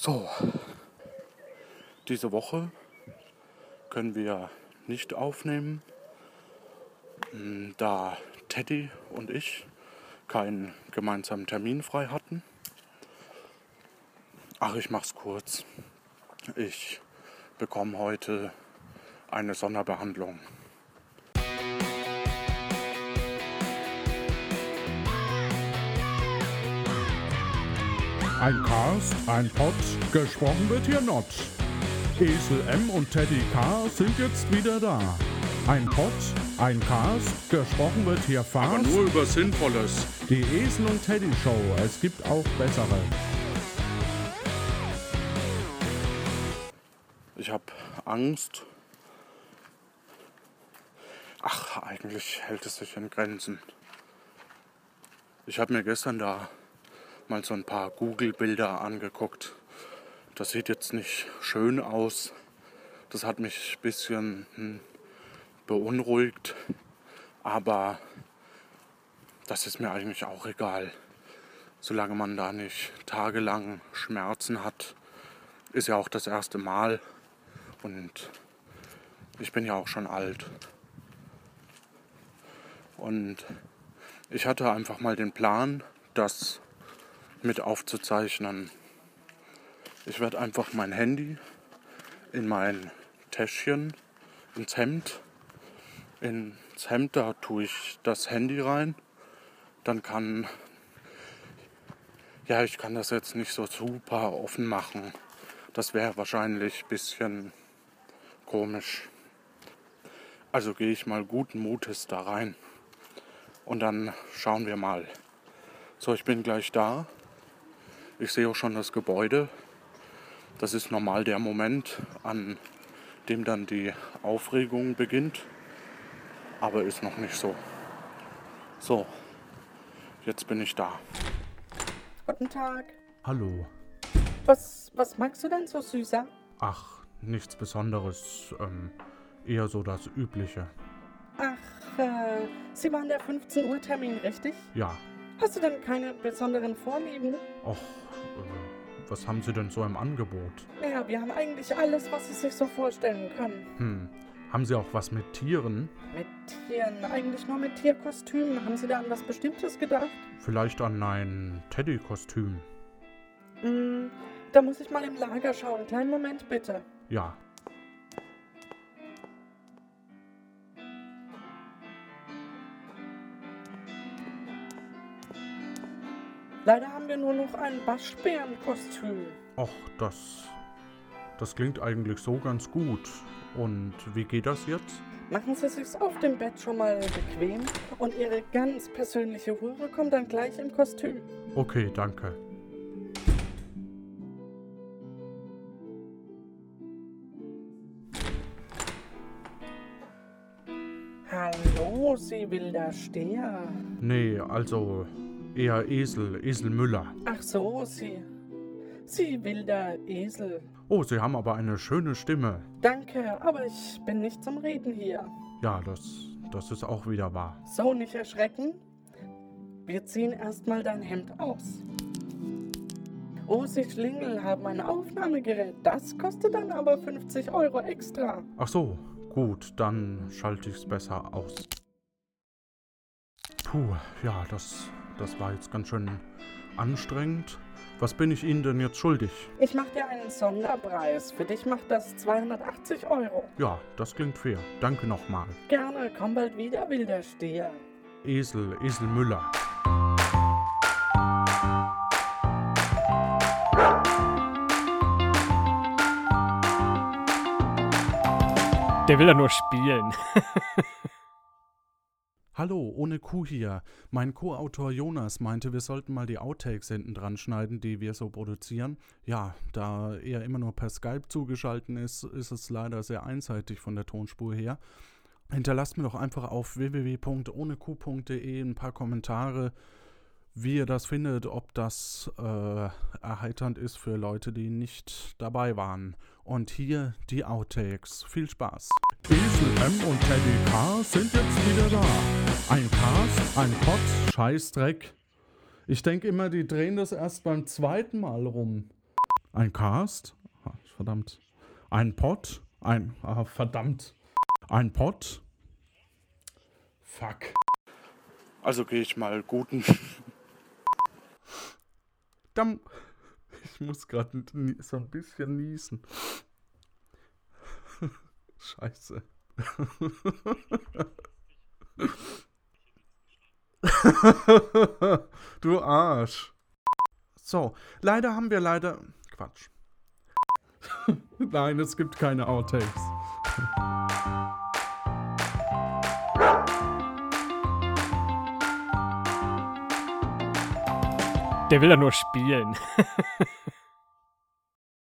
So, diese Woche können wir nicht aufnehmen, hm, da Teddy und ich keinen gemeinsamen Termin frei hatten. Ach, ich mach's kurz. Ich bekomme heute eine Sonderbehandlung. Ein Cast, ein Pod, gesprochen wird hier not. Esel M und Teddy K sind jetzt wieder da. Ein Pod, ein Cast, gesprochen wird hier fast. Aber nur über Sinnvolles. Die Esel und Teddy Show, es gibt auch bessere. Ich habe Angst. Ach, eigentlich hält es sich in Grenzen. Ich habe mir gestern da mal so ein paar Google-Bilder angeguckt. Das sieht jetzt nicht schön aus. Das hat mich ein bisschen hm, beunruhigt. Aber das ist mir eigentlich auch egal. Solange man da nicht tagelang Schmerzen hat, ist ja auch das erste Mal. Und ich bin ja auch schon alt. Und ich hatte einfach mal den Plan, dass mit aufzuzeichnen. Ich werde einfach mein Handy in mein Täschchen, ins Hemd. Ins Hemd, da tue ich das Handy rein. Dann kann, ja, ich kann das jetzt nicht so super offen machen. Das wäre wahrscheinlich ein bisschen komisch. Also gehe ich mal guten Mutes da rein. Und dann schauen wir mal. So, ich bin gleich da. Ich sehe auch schon das Gebäude. Das ist normal der Moment, an dem dann die Aufregung beginnt. Aber ist noch nicht so. So, jetzt bin ich da. Guten Tag. Hallo. Was, was magst du denn so süßer? Ach, nichts Besonderes. Ähm, eher so das Übliche. Ach, äh, Sie waren der 15 Uhr Termin, richtig? Ja. Hast du denn keine besonderen Vorlieben? Och, äh, was haben Sie denn so im Angebot? Naja, wir haben eigentlich alles, was Sie sich so vorstellen können. Hm, haben Sie auch was mit Tieren? Mit Tieren, eigentlich nur mit Tierkostümen. Haben Sie da an was Bestimmtes gedacht? Vielleicht an ein Teddy-Kostüm? Hm, da muss ich mal im Lager schauen. Kleinen Moment bitte. Ja. Leider haben wir nur noch ein Waschbärenkostüm. Och, das. Das klingt eigentlich so ganz gut. Und wie geht das jetzt? Machen Sie sich's auf dem Bett schon mal bequem und Ihre ganz persönliche Ruhe kommt dann gleich im Kostüm. Okay, danke. Hallo, Sie wilder Steher. Nee, also eher Esel, Esel Müller. Ach so, Sie. Sie wilder Esel. Oh, Sie haben aber eine schöne Stimme. Danke, aber ich bin nicht zum Reden hier. Ja, das, das ist auch wieder wahr. So, nicht erschrecken. Wir ziehen erstmal dein Hemd aus. Oh, Sie Schlingel haben ein Aufnahmegerät. Das kostet dann aber 50 Euro extra. Ach so, gut, dann schalte ich's besser aus. Puh, ja, das, das war jetzt ganz schön anstrengend. Was bin ich Ihnen denn jetzt schuldig? Ich mache dir einen Sonderpreis. Für dich macht das 280 Euro. Ja, das klingt fair. Danke nochmal. Gerne, komm bald wieder, wilder Steher. Esel, Esel Müller. Der will ja nur spielen. Hallo, ohne Kuh hier. Mein Co-Autor Jonas meinte, wir sollten mal die Outtakes hinten dran schneiden, die wir so produzieren. Ja, da er immer nur per Skype zugeschaltet ist, ist es leider sehr einseitig von der Tonspur her. Hinterlasst mir doch einfach auf www.ohnekuh.de ein paar Kommentare, wie ihr das findet, ob das äh, erheiternd ist für Leute, die nicht dabei waren. Und hier die Outtakes. Viel Spaß. Esel M und Teddy K sind jetzt wieder da. Ein Cast, ein Pod, Scheißdreck. Ich denke immer, die drehen das erst beim zweiten Mal rum. Ein Cast? Verdammt. Ein Pot? Ein. Ah, verdammt. Ein Pot? Fuck. Also gehe ich mal guten. Dann. Ich muss gerade so ein bisschen niesen. Scheiße. du Arsch. So, leider haben wir leider. Quatsch. Nein, es gibt keine Outtakes. Der will ja nur spielen.